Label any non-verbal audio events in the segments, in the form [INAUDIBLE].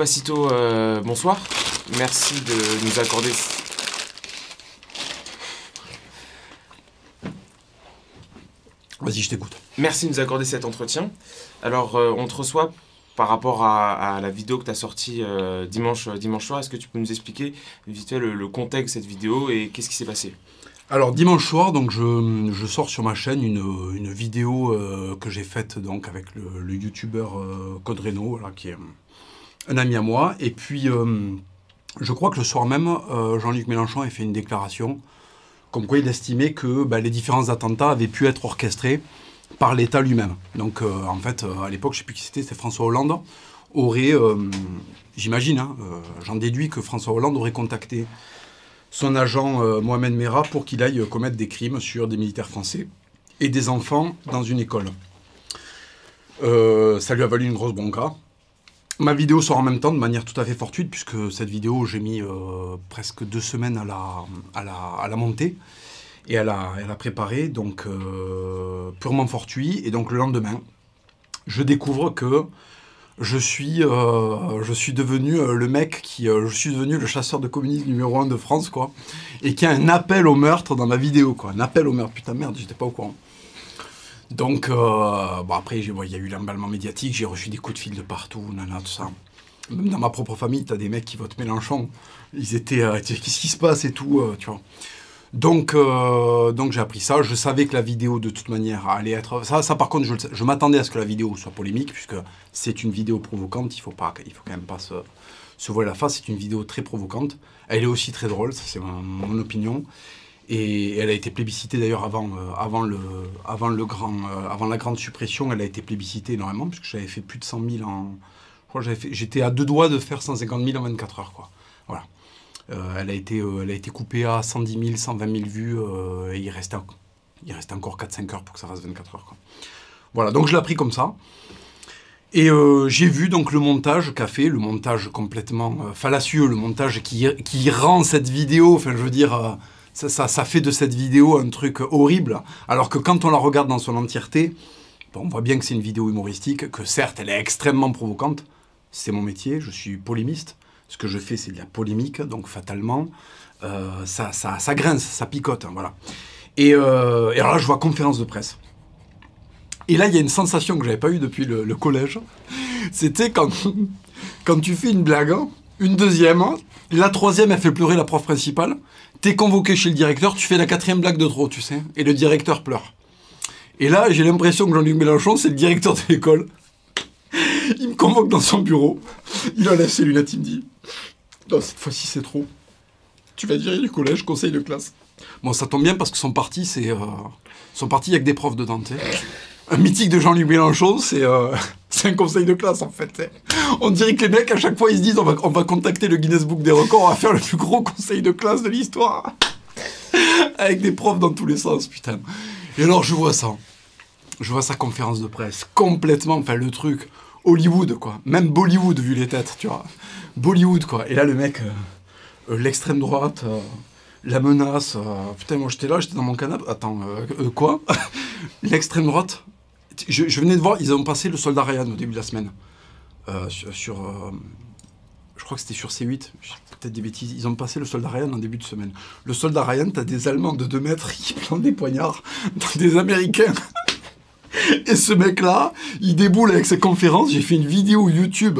Passito, euh, bonsoir. Merci de nous accorder. Vas-y, je t'écoute. Merci de nous accorder cet entretien. Alors, euh, on te reçoit par rapport à, à la vidéo que tu as sortie euh, dimanche, dimanche soir. Est-ce que tu peux nous expliquer vite fait le, le contexte de cette vidéo et qu'est-ce qui s'est passé? Alors dimanche soir, donc je, je sors sur ma chaîne une, une vidéo euh, que j'ai faite donc avec le, le youtubeur euh, Code Reno, voilà, qui est un ami à moi. Et puis euh, je crois que le soir même, euh, Jean-Luc Mélenchon a fait une déclaration comme quoi il estimait que bah, les différents attentats avaient pu être orchestrés par l'État lui-même. Donc euh, en fait, à l'époque, je ne sais plus qui c'était, c'était François Hollande, aurait, j'imagine, hein, j'en déduis que François Hollande aurait contacté son agent Mohamed Merah pour qu'il aille commettre des crimes sur des militaires français et des enfants dans une école. Ça lui a valu une grosse bronca. Ma vidéo sort en même temps de manière tout à fait fortuite, puisque cette vidéo, j'ai mis euh, presque deux semaines à la, à monter et à la, à préparer, donc euh, purement fortuit. Et donc le lendemain, je découvre que je suis, euh, devenu le mec qui, je suis devenu le chasseur de communistes numéro un de France, quoi, et qui a un appel au meurtre dans ma vidéo, quoi, un appel au meurtre. Putain merde, j'étais pas au courant. Donc, euh, bon après, j'ai- bon, il y a eu l'emballement médiatique, j'ai reçu des coups de fil de partout, nana, tout ça. Même dans ma propre famille, t'as des mecs qui votent Mélenchon. Ils étaient, euh, tu qu'est-ce qui se passe et tout, euh, tu vois. Donc, donc j'ai appris ça. Je savais que la vidéo, de toute manière, allait être. Ça, ça par contre, je, je m'attendais à ce que la vidéo soit polémique, puisque c'est une vidéo provocante. Il faut pas, il faut quand même pas se, se voiler la face. C'est une vidéo très provocante. Elle est aussi très drôle, ça c'est mon opinion. Et elle a été plébiscitée d'ailleurs avant, euh, avant, le, avant, le euh, avant la grande suppression. Elle a été plébiscitée énormément, puisque j'avais fait plus de 100 000 en. J'étais à deux doigts de faire 150 000 en 24 heures, quoi. Voilà. Euh, elle, a été, elle a été coupée à 110 000, 120 000 vues, il restait, il encore 4-5 heures pour que ça reste 24 heures. Quoi. Voilà, donc je l'ai appris comme ça. Et j'ai vu donc le montage qu'a fait, le montage complètement fallacieux, le montage qui, qui rend cette vidéo, enfin je veux dire, ça, fait de cette vidéo un truc horrible, alors que quand on la regarde dans son entièreté, on voit bien que c'est une vidéo humoristique, que certes elle est extrêmement provocante, c'est mon métier, je suis polémiste, ce que je fais c'est de la polémique, donc fatalement, euh, ça, grince, ça picote, hein, voilà. Et, euh, et alors là je vois conférence de presse. Et là, il y a une sensation que j'avais pas eue depuis le, collège. [LAUGHS] C'était quand, [LAUGHS] quand tu fais une blague, hein, une deuxième, la troisième, elle fait pleurer la prof principale. T'es convoqué chez le directeur, tu fais la quatrième blague de trop, tu sais, et le directeur pleure. Et là, j'ai l'impression que Jean-Luc Mélenchon, c'est le directeur de l'école. Il me convoque dans son bureau. Il enlève ses lunettes, il me dit Non, cette fois-ci, c'est trop. Tu vas virer du collège, conseil de classe. Bon, ça tombe bien parce que son parti, c'est. euh, son parti, il y a que des profs dedans, tu un mythique de Jean-Luc Mélenchon, c'est euh, [LAUGHS] c'est un conseil de classe en fait. On dirait que les mecs à chaque fois ils se disent on va, on va contacter le Guinness Book des records, on va faire le plus gros conseil de classe de l'histoire. [LAUGHS] Avec des profs dans tous les sens, putain. Et alors je vois ça. Je vois sa conférence de presse, complètement, enfin le truc, Hollywood quoi. Même Bollywood vu les têtes, tu vois. Bollywood quoi. Et là le mec, euh, euh, l'extrême droite, la menace, putain moi j'étais là, j'étais dans mon canapé. Attends, quoi? [LAUGHS] L'extrême droite je, venais de voir, ils ont passé le soldat Ryan au début de la semaine. Euh, sur, euh, je crois que c'était sur C8, je dis peut-être des bêtises. Ils ont passé le soldat Ryan en début de semaine. Le soldat Ryan, t'as des Allemands de 2 mètres qui plantent des poignards des Américains. [LAUGHS] Et ce mec-là, il déboule avec ses conférences. J'ai fait une vidéo YouTube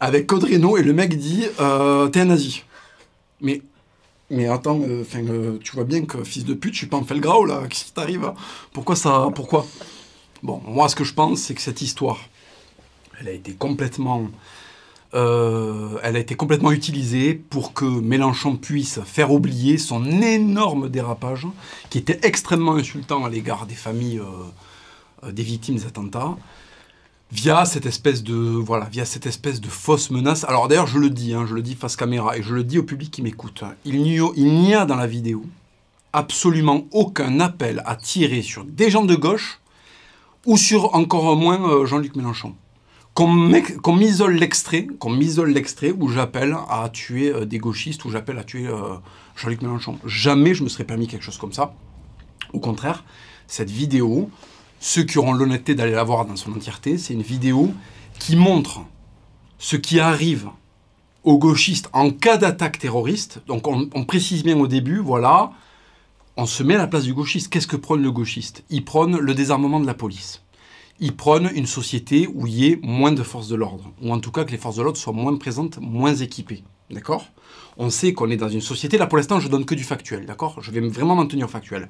avec Code et le mec dit euh, T'es un nazi. Mais, mais attends, tu vois bien que fils de pute, je suis pas en Felgrau là. Qu'est-ce qui t'arrive Pourquoi ça Pourquoi? Bon, moi, ce que je pense, c'est que cette histoire, elle a été complètement, euh, elle a été complètement utilisée pour que Mélenchon puisse faire oublier son énorme dérapage, qui était extrêmement insultant à l'égard des familles euh, euh, des victimes des attentats, via cette espèce de, voilà, via cette espèce de fausse menace. Alors d'ailleurs, je le dis, hein, je le dis face caméra et je le dis au public qui m'écoute. hein, il n'y a, il n'y a dans la vidéo absolument aucun appel à tirer sur des gens de gauche ou sur encore moins euh, Jean-Luc Mélenchon. Qu'on m'isole l'extrait, qu'on m'isole l'extrait où j'appelle à tuer euh, des gauchistes, où j'appelle à tuer euh, Jean-Luc Mélenchon. Jamais je me serais permis quelque chose comme ça. Au contraire, cette vidéo, ceux qui auront l'honnêteté d'aller la voir dans son entièreté, c'est une vidéo qui montre ce qui arrive aux gauchistes en cas d'attaque terroriste, donc on, on précise bien au début, voilà, on se met à la place du gauchiste. Qu'est-ce que prône le gauchiste? Il prône le désarmement de la police. Il prône une société où il y ait moins de forces de l'ordre, ou en tout cas que les forces de l'ordre soient moins présentes, moins équipées. D'accord? On sait qu'on est dans une société, là pour l'instant je donne que du factuel, d'accord? Je vais vraiment m'en tenir factuel.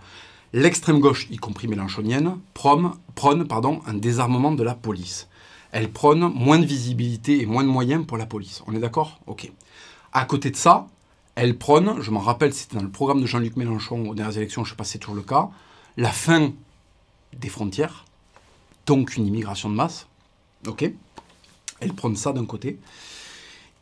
L'extrême gauche, y compris mélanchonienne, prône, prône pardon, un désarmement de la police. Elle prône moins de visibilité et moins de moyens pour la police. On est d'accord? Ok. À côté de ça, elle prône, je m'en rappelle, c'était dans le programme de Jean-Luc Mélenchon aux dernières élections, je ne sais pas si c'est toujours le cas, la fin des frontières, donc une immigration de masse. Ok Elle prône ça d'un côté.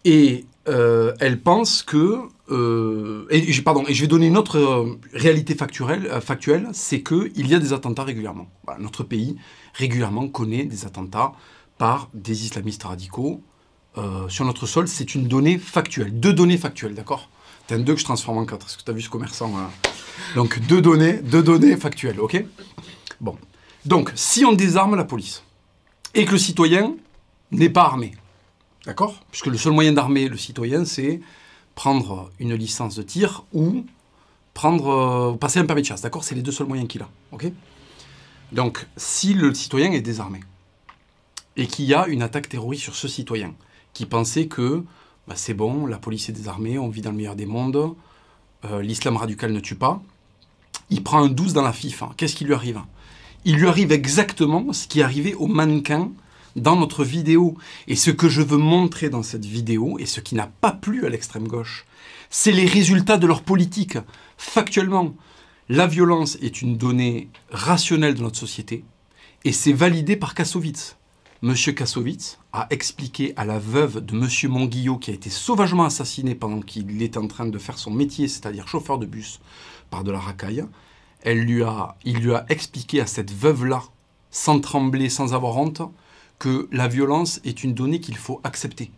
Et euh, elle pense que. euh, pardon, et je vais donner une autre euh, réalité factuelle, factuelle c'est qu'il y a des attentats régulièrement. Notre pays, régulièrement, connaît des attentats par des islamistes radicaux sur notre sol. C'est une donnée factuelle. Deux données factuelles, d'accord? T'as un 2 que je transforme en 4. Est-ce que tu as vu ce commerçant là Donc, deux données, deux données factuelles, ok? Bon. Donc, si on désarme la police et que le citoyen n'est pas armé, D'accord? Puisque le seul moyen d'armer le citoyen, c'est prendre une licence de tir ou prendre, euh, passer un permis de chasse. D'accord? C'est les deux seuls moyens qu'il a. Ok? Donc, si le citoyen est désarmé et qu'il y a une attaque terroriste sur ce citoyen qui pensait que bah, c'est bon, la police est désarmée, on vit dans le meilleur des mondes, euh, l'islam radical ne tue pas, il prend un 12 dans la FIF. hein. Qu'est-ce qui lui arrive? Il lui arrive exactement ce qui est arrivé au mannequin dans notre vidéo. Et ce que je veux montrer dans cette vidéo, et ce qui n'a pas plu à l'extrême gauche, c'est les résultats de leur politique. Factuellement, la violence est une donnée rationnelle de notre société, et c'est validé par Kassovitz. Monsieur Kassovitz a expliqué à la veuve de Monsieur Monguillot, qui a été sauvagement assassiné pendant qu'il était en train de faire son métier, c'est-à-dire chauffeur de bus, par de la racaille, il lui a expliqué à cette veuve-là, sans trembler, sans avoir honte, que la violence est une donnée qu'il faut accepter,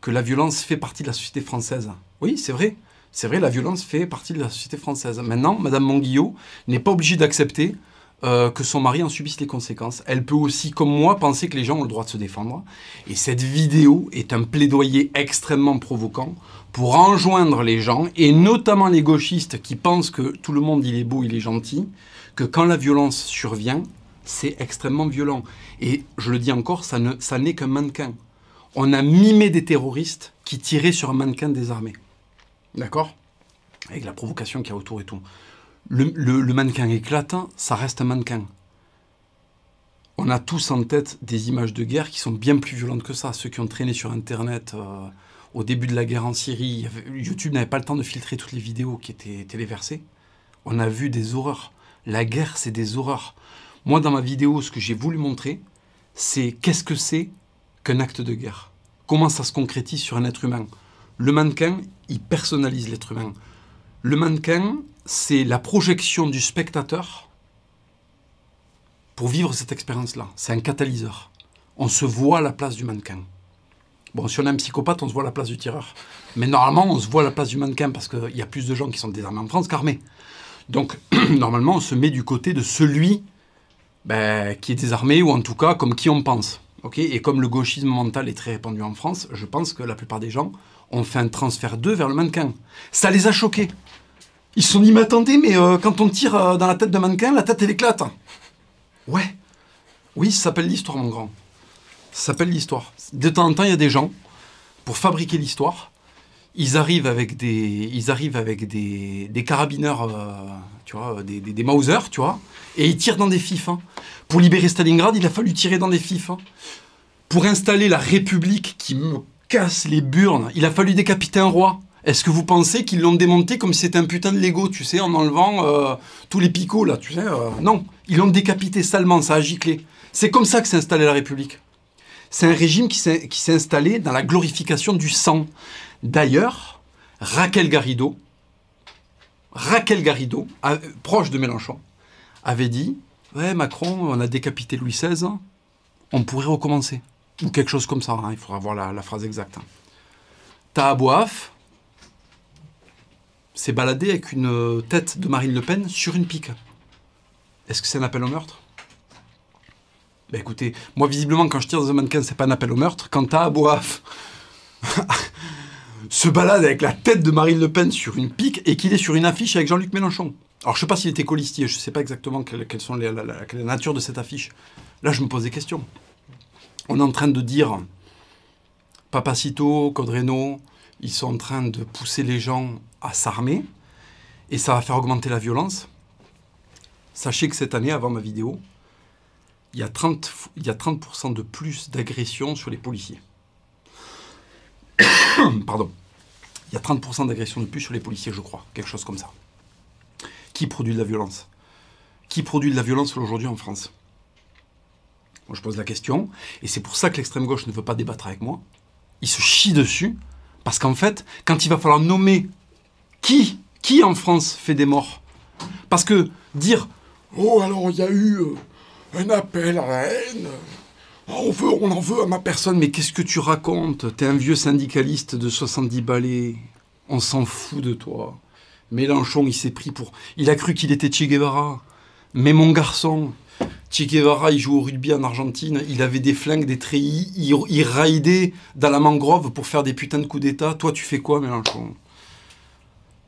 que la violence fait partie de la société française. Oui, c'est vrai. C'est vrai, la violence fait partie de la société française. Maintenant, Madame Monguillot n'est pas obligée d'accepter euh, que son mari en subisse les conséquences. Elle peut aussi, comme moi, penser que les gens ont le droit de se défendre. Et cette vidéo est un plaidoyer extrêmement provoquant pour enjoindre les gens, et notamment les gauchistes qui pensent que tout le monde il est beau, il est gentil, que quand la violence survient, c'est extrêmement violent. Et je le dis encore, ça ça n'est qu'un mannequin. On a mimé des terroristes qui tiraient sur un mannequin désarmé. D'accord? Avec la provocation qu'il y a autour et tout. Le, mannequin éclate, ça reste un mannequin. On a tous en tête des images de guerre qui sont bien plus violentes que ça. Ceux qui ont traîné sur Internet euh, au début de la guerre en Syrie, YouTube n'avait pas le temps de filtrer toutes les vidéos qui étaient téléversées. On a vu des horreurs. La guerre, c'est des horreurs. Moi, dans ma vidéo, ce que j'ai voulu montrer, c'est qu'est-ce que c'est qu'un acte de guerre? Comment ça se concrétise sur un être humain? Le mannequin, il personnalise l'être humain. Le mannequin, c'est la projection du spectateur pour vivre cette expérience-là. C'est un catalyseur. On se voit à la place du mannequin. Bon, si on est un psychopathe, on se voit à la place du tireur. Mais normalement, on se voit à la place du mannequin parce qu'il y a plus de gens qui sont désarmés en France qu'armés. Donc, [CLEARS THROAT] normalement, on se met du côté de celui ben, qui est désarmé, ou en tout cas, comme qui on pense. et comme le gauchisme mental est très répandu en France, je pense que la plupart des gens ont fait un transfert d'eux vers le mannequin. Ça les a choqués. Ils sont dit, mais mais euh, quand on tire euh, dans la tête d'un mannequin, la tête, elle éclate. Ouais. Oui, ça s'appelle l'histoire, mon grand. Ça s'appelle l'histoire. De temps en temps, il y a des gens, pour fabriquer l'histoire, ils arrivent avec des, ils arrivent avec des, des carabineurs, euh, tu vois, des, des, des Mauser, tu vois, et ils tirent dans des fifs. hein. Pour libérer Stalingrad, il a fallu tirer dans des fifs. hein. Pour installer la République qui me casse les burnes, il a fallu décapiter un roi. Est-ce que vous pensez qu'ils l'ont démonté comme si c'était un putain de Lego, tu sais, en enlevant euh, tous les picots, là, tu sais euh, Non, ils l'ont décapité salement, ça a giclé. C'est comme ça que s'est installée la République. C'est un régime qui s'est installé dans la glorification du sang. D'ailleurs, Raquel Garrido, Raquel Garrido, proche de Mélenchon, avait dit Ouais, Macron, on a décapité Louis XVI, on pourrait recommencer. Ou quelque chose comme ça, hein, il faudra voir la, phrase exacte. Tahabouaf s'est baladé avec une euh, tête de Marine Le Pen sur une pique. Est-ce que c'est un appel au meurtre? Ben écoutez, moi visiblement quand je tire dans un mannequin, c'est pas un appel au meurtre. Quand t'as Boaf [LAUGHS] se balade avec la tête de Marine Le Pen sur une pique et qu'il est sur une affiche avec Jean-Luc Mélenchon. Alors je sais pas s'il était colistier, je sais pas exactement quelle, sont les- la, la- quelle est la nature de cette affiche. Là je me pose des questions. On est en train de dire Papacito, Codreno, ils sont en train de pousser les gens à s'armer et ça va faire augmenter la violence. Sachez que cette année, avant ma vidéo, il y a 30%, f- il y a 30 de plus d'agressions sur les policiers. [COUGHS] Pardon. Il y a 30% d'agressions de plus sur les policiers, je crois. Quelque chose comme ça. Qui produit de la violence? Qui produit de la violence aujourd'hui en France? Moi, je pose la question. Et c'est pour ça que l'extrême gauche ne veut pas débattre avec moi. Il se chie dessus. Parce qu'en fait, quand il va falloir nommer qui, qui en France fait des morts? Parce que dire Oh, alors il y a eu euh, un appel à la haine. Oh, on, veut, on en veut à ma personne. Mais qu'est-ce que tu racontes? T'es un vieux syndicaliste de 70 balais. On s'en fout de toi. Mélenchon, il s'est pris pour. Il a cru qu'il était Che Guevara. Mais mon garçon, Che Guevara, il joue au rugby en Argentine. Il avait des flingues, des treillis. Il, il raidait dans la mangrove pour faire des putains de coups d'État. Toi, tu fais quoi, Mélenchon?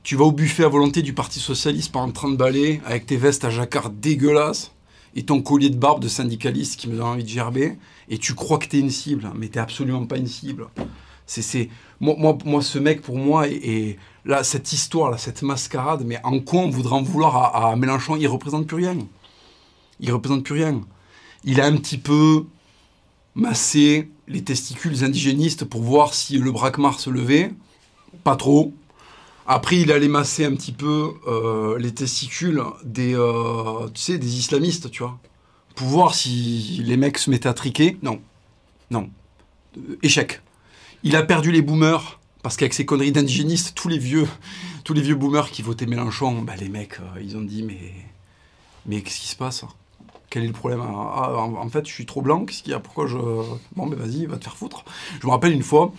Tu vas au buffet à volonté du Parti Socialiste pendant 30 balais avec tes vestes à jacquard dégueulasses et ton collier de barbe de syndicaliste qui me donne envie de gerber, et tu crois que t'es une cible, mais t'es absolument pas une cible. C'est, moi, moi, moi, ce mec, pour moi, est- là, cette histoire, là, cette mascarade, mais en quoi on voudrait en vouloir à, à Mélenchon? Il représente plus rien. Il représente plus rien. Il a un petit peu massé les testicules indigénistes pour voir si le braquemar se levait. Pas trop. Après, il allait masser un petit peu euh, les testicules des, euh, tu sais, des islamistes, tu vois. Pour voir si les mecs se mettaient à triquer. Non. Non. Euh, échec. Il a perdu les boomers, parce qu'avec ses conneries d'indigénistes, tous les vieux, [LAUGHS] tous les vieux boomers qui votaient Mélenchon, bah, les mecs, ils ont dit, mais, mais qu'est-ce qui se passe? Quel est le problème? Ah, en, en fait, je suis trop blanc, qu'est-ce qu'il y a? Pourquoi je... Bon, mais vas-y, va te faire foutre. Je me rappelle une fois,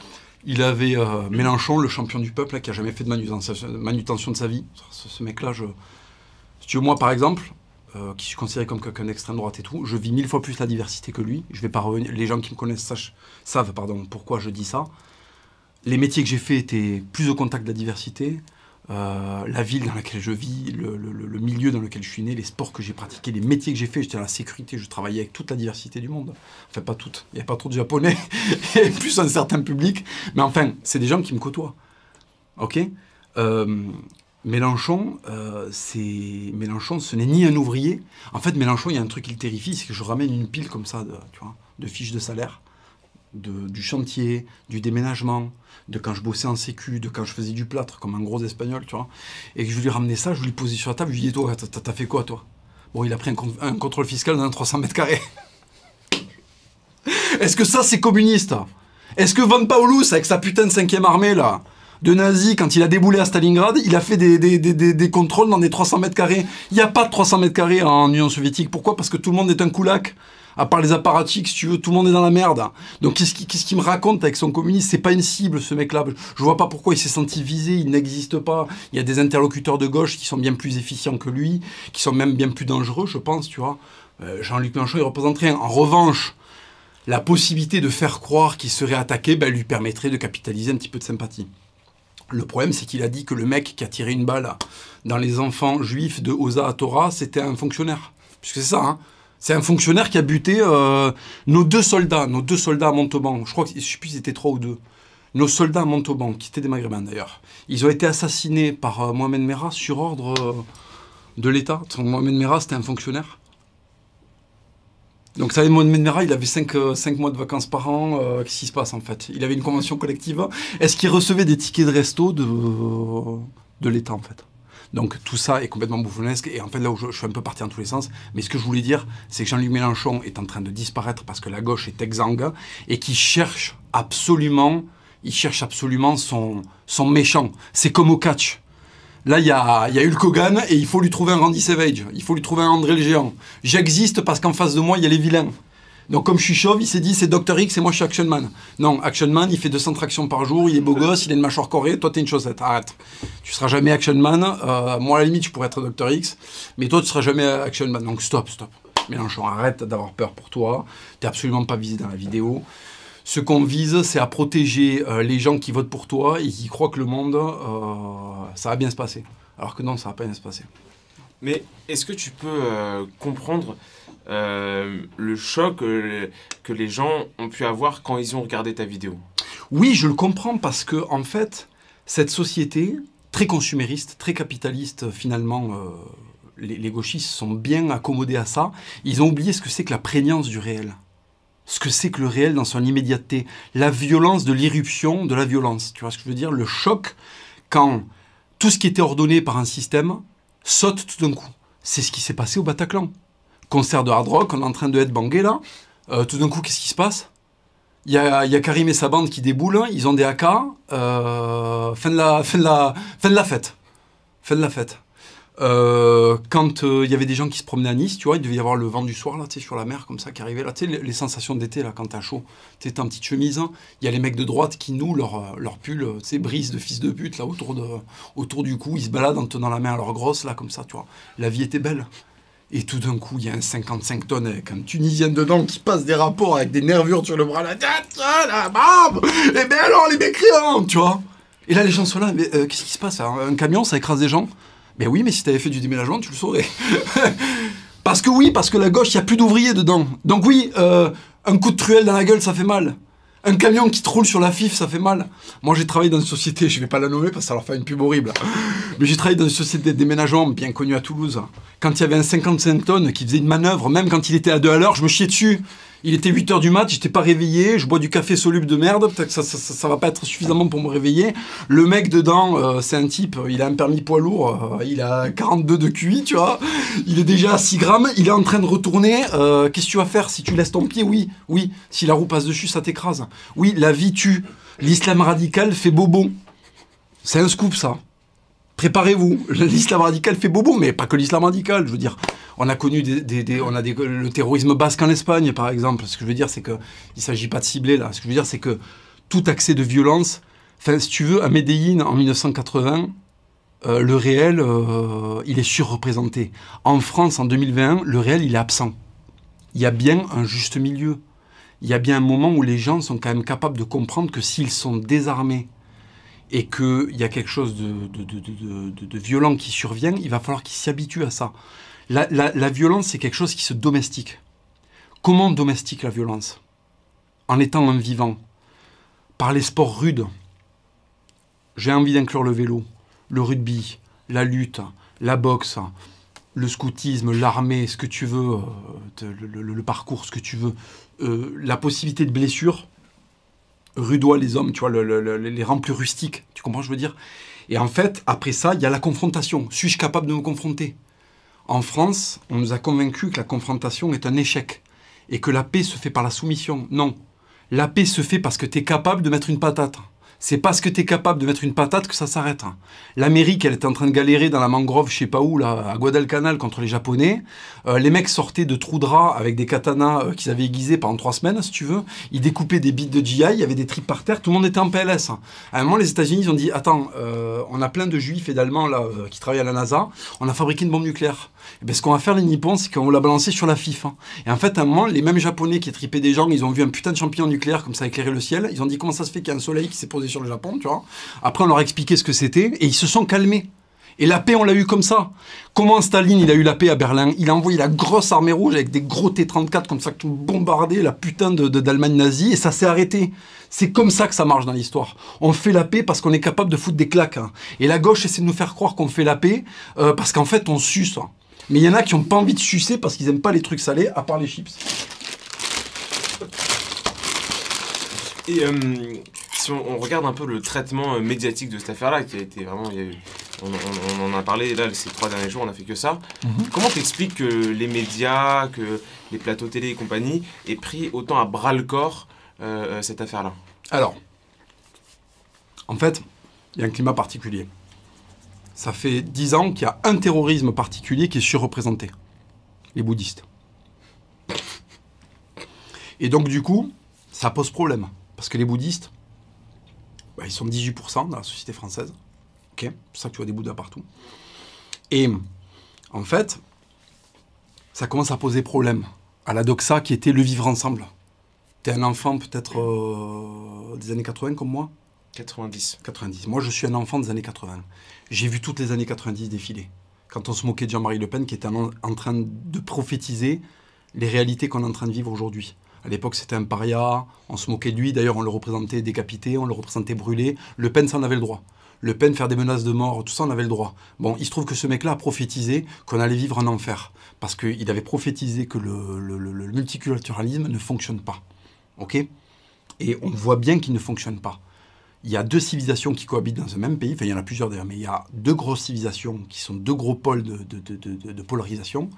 il avait euh, Mélenchon, le champion du peuple, qui a jamais fait de manutention, de sa vie. Ce, mec-là, je... Si tu veux, moi, par exemple, euh, qui suis considéré comme quelqu'un d'extrême droite et tout, je vis mille fois plus la diversité que lui. Je vais pas revenir. Les gens qui me connaissent savent pardon, pourquoi je dis ça. Les métiers que j'ai faits étaient plus au contact de la diversité. Euh, la ville dans laquelle je vis, le, milieu dans lequel je suis né, les sports que j'ai pratiqués, les métiers que j'ai faits, j'étais dans la sécurité, je travaillais avec toute la diversité du monde. Enfin, pas toute. Il n'y a pas trop de japonais, [LAUGHS] avait plus un certain public. Mais enfin, c'est des gens qui me côtoient. Ok? Euh, Mélenchon, euh, c'est Mélenchon, ce n'est ni un ouvrier. En fait, Mélenchon, il y a un truc qui le terrifie, c'est que je ramène une pile comme ça, tu vois, de fiches de salaire, de, du chantier, du déménagement, de quand je bossais en sécu, de quand je faisais du plâtre, comme un gros espagnol, tu vois. Et que je lui ramenais ça, je lui posais sur la table, je lui dis, toi, t'as fait quoi, toi? Bon, il a pris un, con- un contrôle fiscal dans 300 mètres carrés. [LAUGHS] Est-ce que ça, c'est communiste? Est-ce que Von Paulus, avec sa putain de cinquième armée, là, de nazis, quand il a déboulé à Stalingrad, il a fait des, des, des, des- des contrôles dans des 300 mètres carrés? Il n'y a pas de 300 mètres carrés en Union soviétique. Pourquoi? Parce que tout le monde est un koulak. À part les apparatchiks, si tu veux, tout le monde est dans la merde. Donc qu'est-ce qu'il me raconte avec son communiste? C'est pas une cible, ce mec-là. Je vois pas pourquoi il s'est senti visé, il n'existe pas. Il y a des interlocuteurs de gauche qui sont bien plus efficients que lui, qui sont même bien plus dangereux, je pense, tu vois. Euh, Jean-Luc Mélenchon, il représente rien. En revanche, la possibilité de faire croire qu'il serait attaqué ben, lui permettrait de capitaliser un petit peu de sympathie. Le problème, c'est qu'il a dit que le mec qui a tiré une balle dans les enfants juifs de Oza à Torah, c'était un fonctionnaire. Puisque c'est ça, hein. C'est un fonctionnaire qui a buté euh, nos deux soldats, nos deux soldats à Montauban. Je crois que, je sais plus c'était trois ou deux. Nos soldats à Montauban, qui étaient des Maghrébins d'ailleurs. Ils ont été assassinés par euh, Mohamed Merah sur ordre euh, de l'État. Mohamed Merah, c'était un fonctionnaire. Donc, ça savez, Mohamed Merah, il avait 5 mois de vacances par an. Qu'est-ce qui se passe en fait? Il avait une convention collective. Est-ce qu'il recevait des tickets de resto de l'État en fait? Donc tout ça est complètement bouffonnesque et en fait là où je, suis un peu parti dans tous les sens, mais ce que je voulais dire, c'est que Jean-Luc Mélenchon est en train de disparaître parce que la gauche est exsangue et qui cherche absolument, il cherche absolument son, méchant. C'est comme au catch. Là, il y a, il y a Hulk Hogan et il faut lui trouver un Randy Savage. Il faut lui trouver un André le Géant. J'existe parce qu'en face de moi, il y a les vilains. Donc, comme je suis chauve, il s'est dit c'est Dr. X et moi je suis Action Man. Non, Action Man, il fait 200 tractions par jour, il est beau gosse, il a une mâchoire corée, toi t'es une chaussette. Arrête. Tu seras jamais Action Man. Euh, moi, à la limite, je pourrais être Dr. X, mais toi, tu seras jamais Action Man. Donc, stop, stop. Mélenchon, arrête d'avoir peur pour toi. T'es absolument pas visé dans la vidéo. Ce qu'on vise, c'est à protéger euh, les gens qui votent pour toi et qui croient que le monde, euh, ça va bien se passer. Alors que non, ça va pas bien se passer. Mais est-ce que tu peux euh, comprendre euh, le choc euh, que les gens ont pu avoir quand ils ont regardé ta vidéo? Oui, je le comprends parce que, en fait, cette société, très consumériste, très capitaliste, finalement, les, les gauchistes sont bien accommodés à ça. Ils ont oublié ce que c'est que la prégnance du réel. Ce que c'est que le réel dans son immédiateté. La violence de l'irruption de la violence. Tu vois ce que je veux dire? Le choc quand tout ce qui était ordonné par un système saute tout d'un coup. C'est ce qui s'est passé au Bataclan. Concert de hard rock, on est en train de être bangé là. Euh, tout d'un coup, qu'est-ce qui se passe? Il y, a, Karim et sa bande qui déboulent, ils ont des AK, euh, la, fin de la fête. Fin de la fête. Euh, quand euh, il y avait des gens qui se promenaient à Nice, tu vois, il devait y avoir le vent du soir, là, sur la mer, comme ça, qui arrivait, là, tu sais, les, sensations d'été, là, quand t'as chaud. T'es en petite chemise, hein. il y a les mecs de droite qui nouent leur, euh, leur pull, tu brise de fils de pute, là, autour, du cou, ils se baladent en tenant la main à leur grosse, là, comme ça, tu vois. La vie était belle. Et tout d'un coup, il y a un 55 tonnes avec un Tunisien dedans qui passe des rapports avec des nervures sur le bras, tiens, tiens, là, bam Et ben alors, les mécréants, tu vois Et là, les gens sont là, mais qu'est-ce qui se passe Un, un camion, ça écrase des gens? Ben oui, mais si t'avais fait du déménagement, tu le saurais. [LAUGHS] parce que oui, parce que la gauche, il n'y a plus d'ouvriers dedans. Donc oui, euh, un coup de truelle dans la gueule, ça fait mal. Un camion qui te roule sur la FIF, ça fait mal. Moi, j'ai travaillé dans une société, [LAUGHS] je vais pas la nommer parce que ça leur fait une pub horrible. Mais j'ai travaillé dans une société de déménagement bien connue à Toulouse. Quand il y avait un 55 tonnes qui faisait une manœuvre, même quand il était à 2 à l'heure, je me chiais dessus. Il était 8h du mat, j'étais pas réveillé, je bois du café soluble de merde, peut-être que ça, ça, va pas être suffisamment pour me réveiller. Le mec dedans, euh, c'est un type, il a un permis poids lourd, euh, il a 42 de QI, tu vois. Il est déjà à 6 grammes, il est en train de retourner. euh, Qu'est-ce que tu vas faire si tu laisses ton pied? Oui, oui. Si la roue passe dessus, ça t'écrase. Oui, la vie tue. L'islam radical fait bobo. C'est un scoop, ça. Préparez-vous. [LAUGHS] L'islam radical fait bobo, mais pas que l'islam radical. Je veux dire, on a connu des, on a des- le terrorisme basque en Espagne, par exemple. Ce que je veux dire, c'est que il s'agit pas de cibler là. Ce que je veux dire, c'est que tout accès de violence. Enfin, si tu veux, à Medellin en 1980, euh, le réel, euh, il est surreprésenté. En France, en 2021, le réel, il est absent. Il y a bien un juste milieu. Il y a bien un moment où les gens sont quand même capables de comprendre que s'ils sont désarmés et qu'il y a quelque chose de, violent qui survient, il va falloir qu'ils s'y habituent à ça. La, violence, c'est quelque chose qui se domestique. Comment on domestique la violence? En étant un vivant. Par les sports rudes. J'ai envie d'inclure le vélo, le rugby, la lutte, la boxe, le scoutisme, l'armée, ce que tu veux, euh, le parcours, ce que tu veux. Euh, la possibilité de blessure, rudois les hommes, tu vois, le- le- le- les rangs plus rustiques, tu comprends ce que je veux dire? Et en fait, après ça, il y a la confrontation. Suis-je capable de me confronter? En France, on nous a convaincus que la confrontation est un échec et que la paix se fait par la soumission. Non. La paix se fait parce que tu es capable de mettre une patate. C'est parce que tu es capable de mettre une patate que ça s'arrête. L'Amérique, elle était en train de galérer dans la mangrove, je sais pas où, là, à Guadalcanal contre les Japonais. Euh, les mecs sortaient de trous de rats avec des katanas euh, qu'ils avaient aiguisés pendant trois semaines, si tu veux. Ils découpaient des bits de GI, il y avait des tripes par terre, tout le monde était en PLS. À un moment, les États-Unis, ils ont dit Attends, euh, on a plein de juifs et d'Allemands là, qui travaillent à la NASA, on a fabriqué une bombe nucléaire. Et ben, ce qu'on va faire, les Nippons, c'est qu'on l'a balancé sur la FIF. hein. Et en fait, à un moment, les mêmes Japonais qui tripaient des gens, ils ont vu un putain de champignon nucléaire comme ça éclairer le ciel. Ils ont dit Comment ça se fait qu'il y a un soleil qui s'est posé sur le Japon, tu vois Après, on leur a expliqué ce que c'était et ils se sont calmés. Et la paix, on l'a eu comme ça. Comment Staline, il a eu la paix à Berlin? Il a envoyé la grosse armée rouge avec des gros T-34 comme ça qui ont bombardé la putain de, de- d'Allemagne nazie et ça s'est arrêté. C'est comme ça que ça marche dans l'histoire. On fait la paix parce qu'on est capable de foutre des claques. hein. Et la gauche essaie de nous faire croire qu'on fait la paix euh, parce qu'en fait, on suce. hein. Mais il y en a qui n'ont pas envie de sucer parce qu'ils n'aiment pas les trucs salés, à part les chips. Et euh, si on, on regarde un peu le traitement euh, médiatique de cette affaire-là, qui a été vraiment. il y a eu- on, on- on en a parlé là ces trois derniers jours, on a fait que ça. Comment t'expliques que les médias, que les plateaux télé et compagnie aient pris autant à bras le corps euh, euh, cette affaire-là? Alors, en fait, il y a un climat particulier. Ça fait dix ans qu'il y a un terrorisme particulier qui est surreprésenté. Les bouddhistes. Et donc, du coup, ça pose problème. Parce que les bouddhistes, bah, ils sont 18% dans la société française. Ok C'est pour ça que tu vois des bouddhas partout. Et en fait, ça commence à poser problème à la doxa qui était le vivre ensemble. T'es un enfant peut-être euh, des années 80 comme moi? 90. 90. Moi, je suis un enfant des années 80. J'ai vu toutes les années 90 défiler. Quand on se moquait de Jean-Marie Le Pen qui était en, en train de prophétiser les réalités qu'on est en train de vivre aujourd'hui. À l'époque, c'était un paria, on se moquait de lui, d'ailleurs, on le représentait décapité, on le représentait brûlé. Le Pen, ça en avait le droit. Le Pen, faire des menaces de mort, tout ça, on avait le droit. Bon, il se trouve que ce mec-là a prophétisé qu'on allait vivre un enfer. Parce qu'il avait prophétisé que le, multiculturalisme ne fonctionne pas. OK? Et on voit bien qu'il ne fonctionne pas. Il y a deux civilisations qui cohabitent dans un même pays, enfin il y en a plusieurs d'ailleurs, mais il y a deux grosses civilisations qui sont deux gros pôles de, polarisation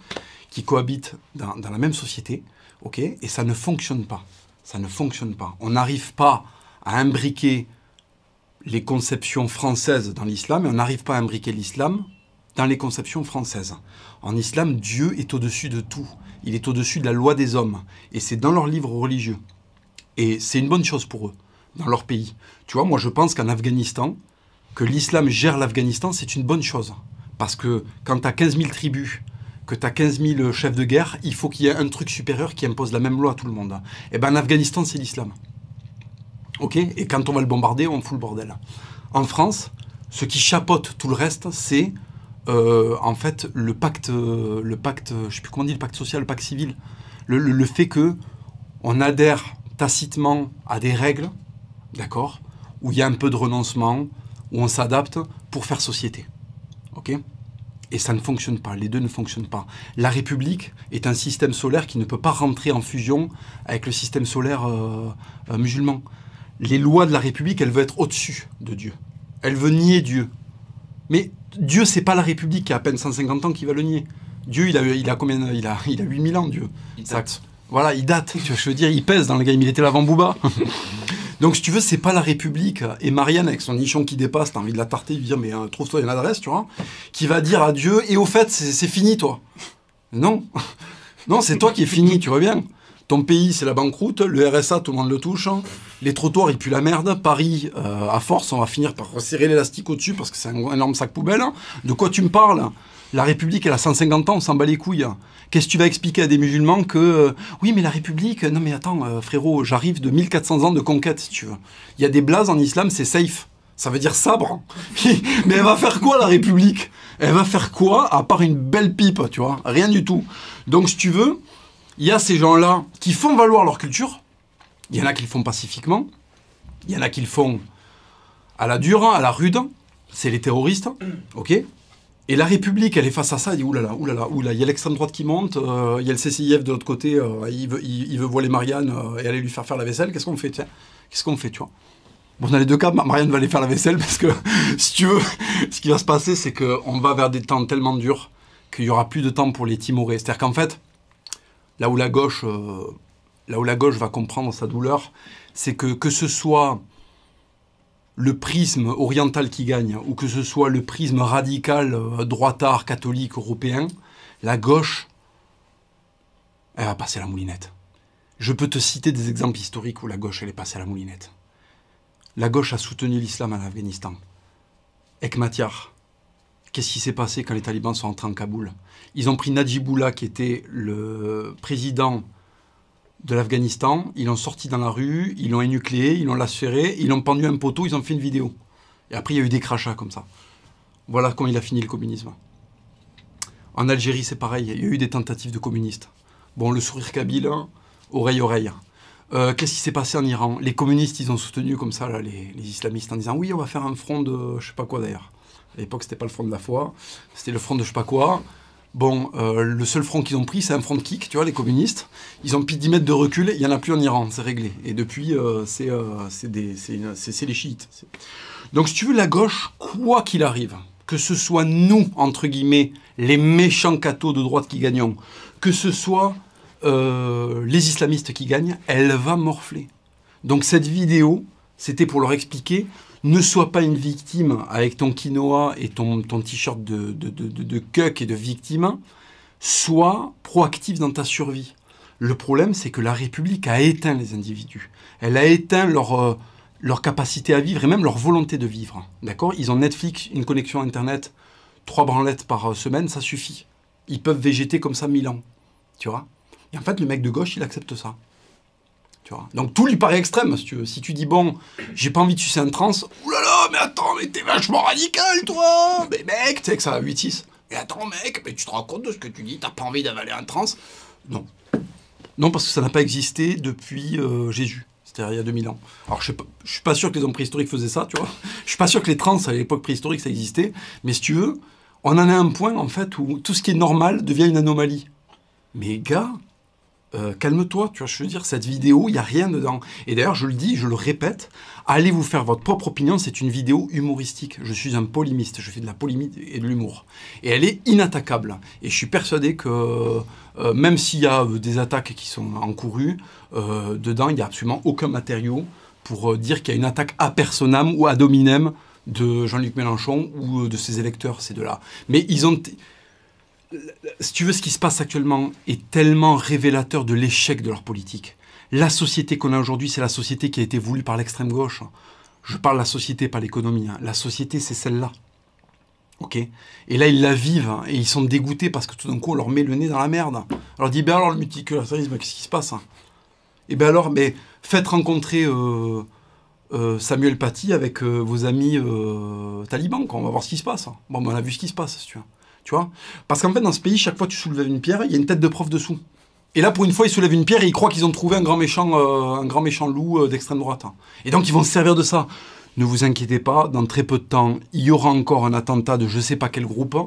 qui cohabitent dans la même société, ok Et ça ne fonctionne pas. Ça ne fonctionne pas. On n'arrive pas à imbriquer les conceptions françaises dans l'islam et on n'arrive pas à imbriquer l'islam dans les conceptions françaises. En islam, Dieu est au-dessus de tout. Il est au-dessus de la loi des hommes. Et c'est dans leurs livres religieux. Et c'est une bonne chose pour eux, dans leur pays. Tu vois, moi je pense qu'en Afghanistan, que l'islam gère l'Afghanistan, c'est une bonne chose. Parce que quand tu as 15 000 tribus, que tu as 15 000 chefs de guerre, il faut qu'il y ait un truc supérieur qui impose la même loi à tout le monde. Et bien en Afghanistan, c'est l'islam. Ok? Et quand on va le bombarder, on fout le bordel. En France, ce qui chapeaute tout le reste, c'est euh, en fait le pacte, le pacte, je sais plus comment on le pacte social, le pacte civil. Le fait que on adhère tacitement à des règles, d'accord, où il y a un peu de renoncement, où on s'adapte pour faire société. Ok? Et ça ne fonctionne pas, les deux ne fonctionnent pas. La République est un système solaire qui ne peut pas rentrer en fusion avec le système solaire euh, euh, musulman. Les lois de la République, elles veulent être au-dessus de Dieu. Elle veut nier Dieu. Mais Dieu, c'est pas la République qui a à peine 150 ans qui va le nier. Dieu, il a, il a combien il a, il a 8000 ans, Dieu. Il Ça-. Voilà, il date. Tu vois, je veux dire, il pèse dans le game. Il était là avant Booba. [LAUGHS] Donc, si tu veux, c'est pas la République. Et Marianne, avec son nichon qui dépasse, t'as envie de la tarter, de dire, mais euh, trouve-toi une adresse, tu vois, qui va dire à Dieu, et au fait, c'est fini, toi. Non. [LAUGHS] Non, c'est toi qui es fini, tu vois bien. Ton pays, c'est la banqueroute. Le RSA, tout le monde le touche. Les trottoirs, ils puent la merde. Paris, euh, à force, on va finir par resserrer l'élastique au-dessus parce que c'est un énorme sac poubelle. De quoi tu me parles? La République, elle a 150 ans, on s'en bat les couilles. Qu'est-ce que tu vas expliquer à des musulmans que euh, oui, mais la République, non mais attends, euh, frérot, j'arrive de 1400 ans de conquête, si tu veux. Il y a des blazes en islam, c'est safe. Ça veut dire sabre. [LAUGHS] mais elle va faire quoi la République? Elle va faire quoi à part une belle pipe, tu vois? Rien du tout. Donc si tu veux, il y a ces gens-là qui font valoir leur culture. Il y en a qui le font pacifiquement. Il y en a qui le font à la dure, à la rude. C'est les terroristes, ok? Et la République, elle est face à ça, elle dit oulala, oulala, oulala, il y a l'extrême droite qui monte, euh, il y a le CCIF de l'autre côté, euh, il, veut, il, il veut voiler Marianne euh, et aller lui faire faire la vaisselle, qu'est-ce qu'on fait, tiens? Qu'est-ce qu'on fait, tu vois? Bon, dans les deux cas, Ma- Marianne va aller faire la vaisselle [LAUGHS] parce que, si tu veux, ce qui va se passer, c'est qu'on va vers des temps tellement durs qu'il y aura plus de temps pour les timorer. C'est-à-dire qu'en fait, là où la gauche, là où la gauche va comprendre sa douleur, c'est que que ce soit le prisme oriental qui gagne, ou que ce soit le prisme radical, euh, droitard, catholique, européen, la gauche, elle va passer la moulinette. Je peux te citer des exemples historiques où la gauche, elle est passée à la moulinette. La gauche a soutenu l'islam en Afghanistan. Ekmatyar. Qu'est-ce qui s'est passé quand les talibans sont entrés en Kaboul? Ils ont pris Najibullah, qui était le président de l'Afghanistan, ils l'ont sorti dans la rue, ils l'ont énucléé, ils l'ont lacéré, ils l'ont pendu un poteau, ils ont fait une vidéo. Et après, il y a eu des crachats comme ça. Voilà comment il a fini le communisme. En Algérie, c'est pareil, il y a eu des tentatives de communistes. Bon, le sourire kabyle, hein, oreille, oreille. Euh, Qu'est-ce qui s'est passé en Iran? Les communistes, ils ont soutenu comme ça les, les islamistes en disant oui, on va faire un front de je sais pas quoi d'ailleurs. À l'époque, c'était pas le front de la foi, c'était le front de je sais pas quoi. Bon, euh, le seul front qu'ils ont pris, c'est un front de kick, tu vois, les communistes. Ils ont pris 10 mètres de recul, il n'y en a plus en Iran, c'est réglé. Et depuis, euh, c'est euh, c'est les chiites. Donc, si tu veux, la gauche, quoi qu'il arrive, que ce soit nous, entre guillemets, les méchants cathos de droite qui gagnons, que ce soit les islamistes qui gagnent, elle va morfler. Donc, cette vidéo, c'était pour leur expliquer ne sois pas une victime avec ton quinoa et ton, t-shirt de, de, de, et de victime. Sois proactif dans ta survie. Le problème, c'est que la République a éteint les individus. Elle a éteint leur, euh, leur capacité à vivre et même leur volonté de vivre. D'accord? Ils ont Netflix, une connexion Internet, trois branlettes par euh, semaine, ça suffit. Ils peuvent végéter comme ça mille ans. Tu vois? Et en fait, le mec de gauche, il accepte ça. Donc tout lui paraît extrême, si tu veux. Si tu dis, bon, j'ai pas envie de sucer un trans, oulala, mais attends, mais t'es vachement radical, toi Mais mec, tu sais que ça va 8-6. Mais attends, mec, mais tu te rends compte de ce que tu dis, t'as pas envie d'avaler un trans? Non. Non, parce que ça n'a pas existé depuis euh, Jésus. C'est-à-dire il y a 2000 ans. Alors je suis pas sûr que les hommes préhistoriques faisaient ça, tu vois. [LAUGHS] Je suis pas sûr que les trans à l'époque préhistorique ça existait. Mais si tu veux, on en a un point en fait où tout ce qui est normal devient une anomalie. Mais gars, euh, calme-toi, tu vois, je veux dire, cette vidéo, il n'y a rien dedans. Et d'ailleurs, je le dis, je le répète, allez vous faire votre propre opinion, c'est une vidéo humoristique. Je suis un polémiste, je fais de la polémie et de l'humour. Et elle est inattaquable. Et je suis persuadé que euh, même s'il y a euh, des attaques qui sont encourues, dedans, il n'y a absolument aucun matériau pour dire qu'il y a une attaque à personam ou à dominem de Jean-Luc Mélenchon ou de ses électeurs, ces deux-là. Mais ils ont si tu veux, ce qui se passe actuellement est tellement révélateur de l'échec de leur politique. La société qu'on a aujourd'hui, c'est la société qui a été voulue par l'extrême gauche. Je parle de la société, pas l'économie. Hein. La société, c'est celle-là. Ok? Et là, ils la vivent hein, et ils sont dégoûtés parce que tout d'un coup, on leur met le nez dans la merde. Leur dit, ben alors le multiculturalisme, qu'est-ce qui se passe Et hein? Eh ben alors, mais faites rencontrer euh, euh, Samuel Paty avec euh, vos amis talibans, on va voir ce qui se passe. Bon, ben, on a vu ce qui se passe, si tu veux. Tu vois Parce qu'en fait, dans ce pays, chaque fois que tu soulèves une pierre, il y a une tête de prof dessous. Et là, pour une fois, ils soulèvent une pierre et ils croient qu'ils ont trouvé un grand méchant, euh, un grand méchant loup euh, d'extrême droite. Et donc, ils vont se servir de ça. Ne vous inquiétez pas, dans très peu de temps, il y aura encore un attentat de je sais pas quel groupe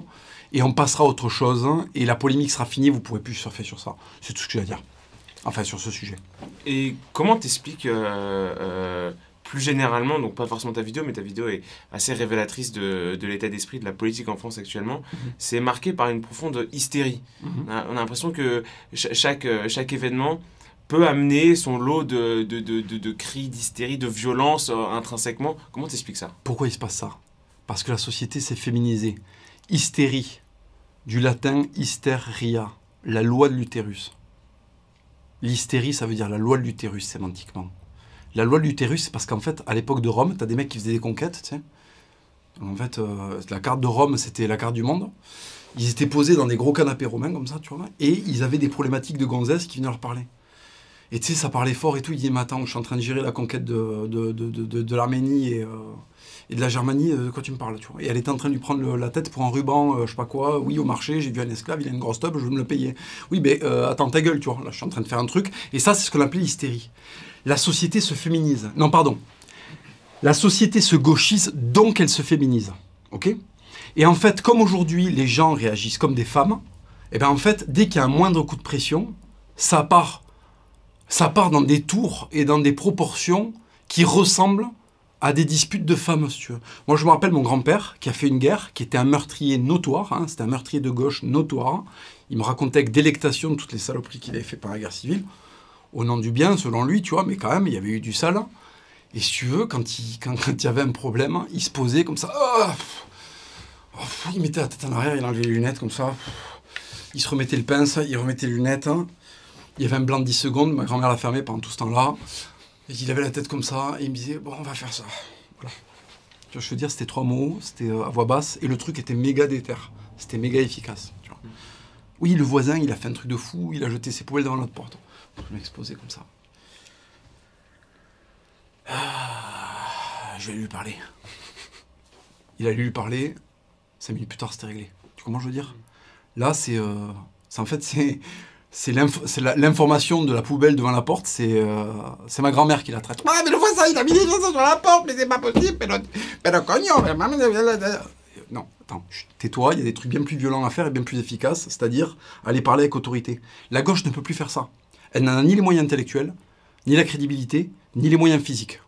et on passera à autre chose et la polémique sera finie, vous pourrez plus surfer sur ça. C'est tout ce que j'ai à dire. Enfin, sur ce sujet. Et comment t'expliques euh, plus généralement, donc pas forcément ta vidéo, mais ta vidéo est assez révélatrice de, de l'état d'esprit de la politique en France actuellement, mhm. c'est marqué par une profonde hystérie. Mhm. On a, l'impression que chaque, chaque événement peut amener son lot de, de, de, de cris, d'hystérie, de violence euh, intrinsèquement. Comment t'expliques ça? Pourquoi il se passe ça? Parce que la société s'est féminisée. Hystérie, du latin hysteria, la loi de l'utérus. L'hystérie, ça veut dire la loi de l'utérus sémantiquement. La loi de l'utérus, c'est parce qu'en fait, à l'époque de Rome, tu as des mecs qui faisaient des conquêtes, tu sais. En fait, euh, la carte de Rome, c'était la carte du monde. Ils étaient posés dans des gros canapés romains, comme ça, tu vois. Et ils avaient des problématiques de gonzesses qui venaient leur parler. Et tu sais, ça parlait fort et tout. Il dit, mais attends, je suis en train de gérer la conquête de, de, l'Arménie et, euh, et, de la Germanie, euh, de quoi tu me parles, tu vois. Et elle était en train de lui prendre la tête pour un ruban, je sais pas quoi. Oui, au marché, j'ai vu un esclave, il a une grosse tube, je veux me le payer. Oui, mais attends, ta gueule, tu vois. Là, je suis en train de faire un truc. Et ça, c'est ce qu'on appelait l'hystérie la société se féminise. Non, pardon. La société se gauchise, donc elle se féminise. OK? Et en fait, comme aujourd'hui, les gens réagissent comme des femmes, et eh bien en fait, dès qu'il y a un moindre coup de pression, ça part, ça part dans des tours et dans des proportions qui ressemblent à des disputes de femmes, si tu veux. Moi, je me rappelle mon grand-père qui a fait une guerre, qui était un meurtrier notoire, hein, c'était un meurtrier de gauche notoire. Il me racontait avec délectation toutes les saloperies qu'il avait fait par la guerre civile au nom du bien, selon lui, tu vois, mais quand même, il y avait eu du sale. Et si tu veux, quand il, quand, il y avait un problème, il se posait comme ça. Oh, oh, il mettait la tête en arrière, il enlevait les lunettes comme ça. Il se remettait le pince, il remettait les lunettes. Il y avait un blanc de 10 secondes, ma grand-mère l'a fermé pendant tout ce temps-là. Et il avait la tête comme ça, et il me disait, bon, on va faire ça. Voilà. Tu vois, je veux dire, c'était trois mots, c'était euh, à voix basse, et le truc était méga déter. C'était méga efficace. Tu vois. Oui, le voisin, il a fait un truc de fou, il a jeté ses poubelles devant notre porte. Je m'exposer comme ça. Ah, je vais lui parler. Il a lui parler. Cinq minutes plus tard, c'était réglé. Tu comprends, je veux dire? Là, c'est, euh, en fait, c'est, c'est, l'information de la poubelle devant la porte. C'est, euh, c'est ma grand-mère qui la traite. Ah, mais le voisin, il a mis les choses sur la porte, mais c'est pas possible. Mais le, mais le cognon, non, attends, tais-toi, il y a des trucs bien plus violents à faire et bien plus efficaces, c'est-à-dire aller parler avec autorité. La gauche ne peut plus faire ça. Elle n'a ni les moyens intellectuels, ni la crédibilité, ni les moyens physiques.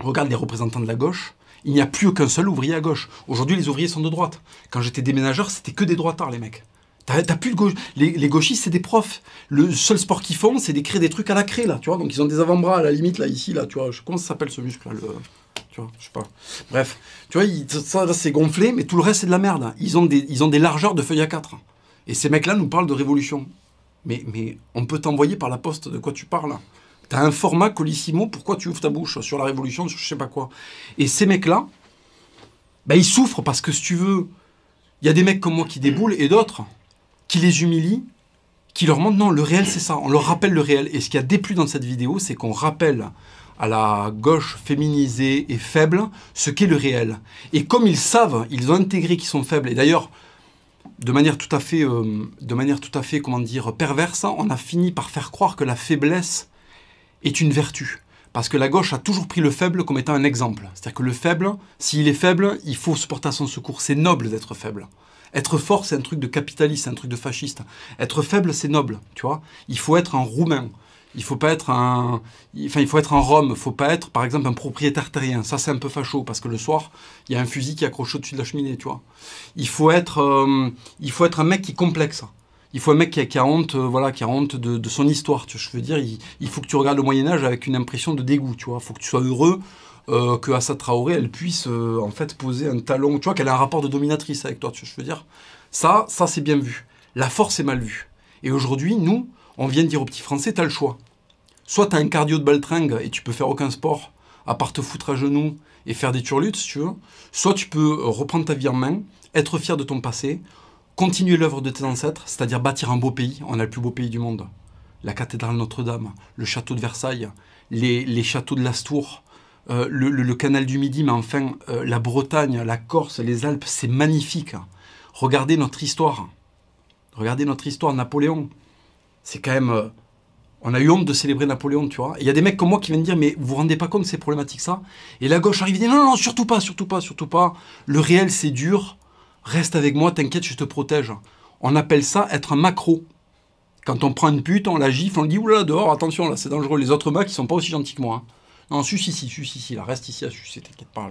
Regarde les représentants de la gauche, il n'y a plus aucun seul ouvrier à gauche. Aujourd'hui, les ouvriers sont de droite. Quand j'étais déménageur, c'était que des droitards, les mecs. T'as, plus de gauche. Les, gauchistes, c'est des profs. Le seul sport qu'ils font, c'est d'écrire des trucs à la craie, là, tu vois. Donc, ils ont des avant-bras à la limite, là, ici, là, tu vois. Comment ça s'appelle ce muscle, là le... Tu vois, je sais pas. Bref, tu vois, ça, c'est gonflé, mais tout le reste, c'est de la merde. Ils ont, des, ils ont des largeurs de feuilles à 4. Et ces mecs-là nous parlent de révolution. Mais, mais on peut t'envoyer par la poste de quoi tu parles. T'as un format colissimo, pourquoi tu ouvres ta bouche sur la révolution, sur je sais pas quoi? Et ces mecs-là, bah, ils souffrent parce que si tu veux, il y a des mecs comme moi qui déboulent et d'autres qui les humilient, qui leur montre non, le réel c'est ça, on leur rappelle le réel. Et ce qui a déplu dans cette vidéo, c'est qu'on rappelle à la gauche féminisée et faible ce qu'est le réel. Et comme ils savent, ils ont intégré qu'ils sont faibles, et d'ailleurs, de manière tout à fait, euh, de manière tout à fait, comment dire, perverse, on a fini par faire croire que la faiblesse est une vertu. Parce que la gauche a toujours pris le faible comme étant un exemple. C'est-à-dire que le faible, s'il est faible, il faut se porter à son secours. C'est noble d'être faible. Être fort, c'est un truc de capitaliste, c'est un truc de fasciste. Être faible, c'est noble, tu vois. Il faut être un roumain. Il faut pas être un, enfin il faut être un faut pas être, par exemple, un propriétaire terrien. Ça c'est un peu facho parce que le soir il y a un fusil qui est accroché au-dessus de la cheminée, tu vois. Il faut être, euh, il faut être un mec qui est complexe. Il faut un mec qui a, honte, euh, voilà, qui a honte de, son histoire. Tu je veux dire, il, faut que tu regardes le Moyen Âge avec une impression de dégoût, tu vois. Il faut que tu sois heureux euh, que Assa Traoré, elle puisse en fait poser un talon, tu vois, qu'elle a un rapport de dominatrice avec toi, tu je veux dire. Ça, ça c'est bien vu. La force est mal vue. Et aujourd'hui, nous, on vient de dire aux petits Français, t'as le choix. Soit tu as un cardio de baltringue et tu peux faire aucun sport, à part te foutre à genoux et faire des turlutes, si tu veux. Soit tu peux reprendre ta vie en main, être fier de ton passé, continuer l'œuvre de tes ancêtres, c'est-à-dire bâtir un beau pays. On a le plus beau pays du monde. La cathédrale Notre-Dame, le château de Versailles, les, châteaux de l'Astour, euh, le, canal du Midi, mais enfin euh, la Bretagne, la Corse, les Alpes, c'est magnifique. Regardez notre histoire. Regardez notre histoire, Napoléon. C'est quand même... Euh, on a eu honte de célébrer Napoléon, tu vois. Il y a des mecs comme moi qui viennent dire, mais vous vous rendez pas compte de ces problématiques, ça? Et la gauche arrive et dit, non, non, surtout pas, surtout pas, surtout pas. Le réel, c'est dur. Reste avec moi, t'inquiète, je te protège. On appelle ça être un macro. Quand on prend une pute, on la gifle, on dit, oula, dehors, attention, là, c'est dangereux. Les autres mecs, ils sont pas aussi gentils que moi. Hein. Non, sus ici, sus ici, là, reste ici, sus, t'inquiète pas.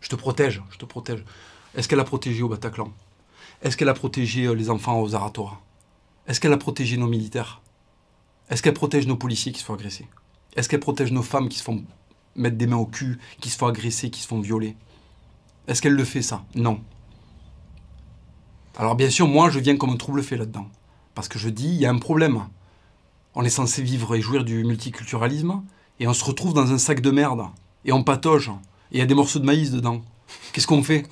Je te protège, je te protège. Est-ce qu'elle a protégé au Bataclan? Est-ce qu'elle a protégé euh, les enfants aux Aratora Est-ce qu'elle a protégé nos militaires? Est-ce qu'elle protège nos policiers qui se font agresser? Est-ce qu'elle protège nos femmes qui se font mettre des mains au cul, qui se font agresser, qui se font violer? Est-ce qu'elle le fait ça? Non. Alors bien sûr, moi, je viens comme un trouble fait là-dedans. Parce que je dis, il y a un problème. On est censé vivre et jouir du multiculturalisme, et on se retrouve dans un sac de merde, et on patauge, et il y a des morceaux de maïs dedans. Qu'est-ce qu'on fait?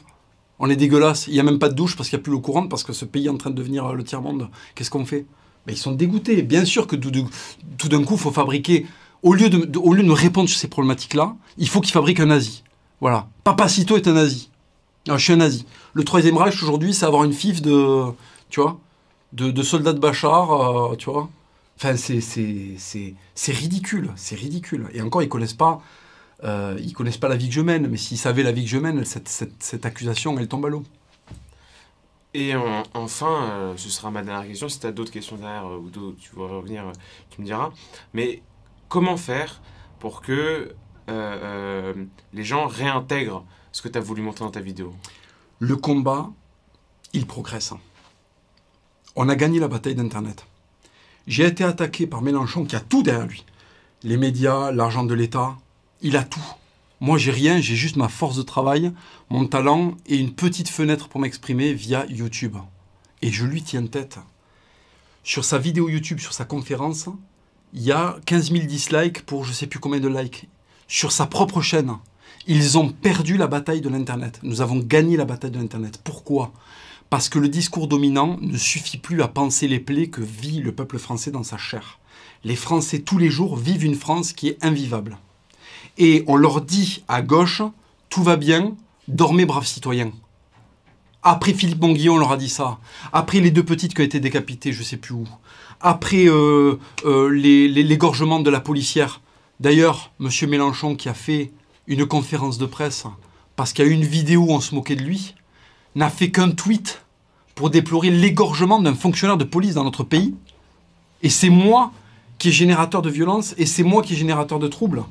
On est dégueulasse, il n'y a même pas de douche parce qu'il n'y a plus l'eau courante, parce que ce pays est en train de devenir le tiers-monde. Qu'est-ce qu'on fait? Ils sont dégoûtés. Bien sûr que tout, d'un coup, il faut fabriquer. Au lieu, de, répondre sur ces problématiques-là, il faut qu'ils fabriquent un nazi. Voilà. Papacito est un nazi. je suis un nazi. Le troisième Reich aujourd'hui, c'est avoir une fif de, tu de, soldats de Bachar, euh, tu vois. Enfin, c'est ridicule, c'est ridicule. Et encore, ils connaissent pas, euh, ils connaissent pas la vie que je mène. Mais s'ils savaient la vie que je mène, cette, cette accusation, elle tombe à l'eau. Et enfin, euh, ce sera ma dernière question. Si tu as d'autres questions derrière euh, ou d'autres, tu veux revenir, euh, tu me diras. Mais comment faire pour que les gens réintègrent ce que tu as voulu montrer dans ta vidéo? Le combat, il progresse. On a gagné la bataille d'Internet. J'ai été attaqué par Mélenchon qui a tout derrière lui. Les médias, l'argent de l'État, il a tout. Moi, j'ai rien, j'ai juste ma force de travail, mon talent et une petite fenêtre pour m'exprimer via YouTube. Et je lui tiens tête. Sur sa vidéo YouTube, sur sa conférence, il y a 15 000 dislikes pour je sais plus combien de likes. Sur sa propre chaîne, ils ont perdu la bataille de l'Internet. Nous avons gagné la bataille de l'Internet. Pourquoi? Parce que le discours dominant ne suffit plus à penser les plaies que vit le peuple français dans sa chair. Les Français, tous les jours, vivent une France qui est invivable et on leur dit à gauche, tout va bien, dormez braves citoyens. Après Philippe Bonguillon, on leur a dit ça. Après les deux petites qui ont été décapitées, je ne sais plus où. Après euh, euh, l'égorgement de la policière. D'ailleurs, M. Mélenchon, qui a fait une conférence de presse parce qu'il y a eu une vidéo où on se moquait de lui, n'a fait qu'un tweet pour déplorer l'égorgement d'un fonctionnaire de police dans notre pays. Et c'est moi qui est générateur de violence et c'est moi qui est générateur de troubles.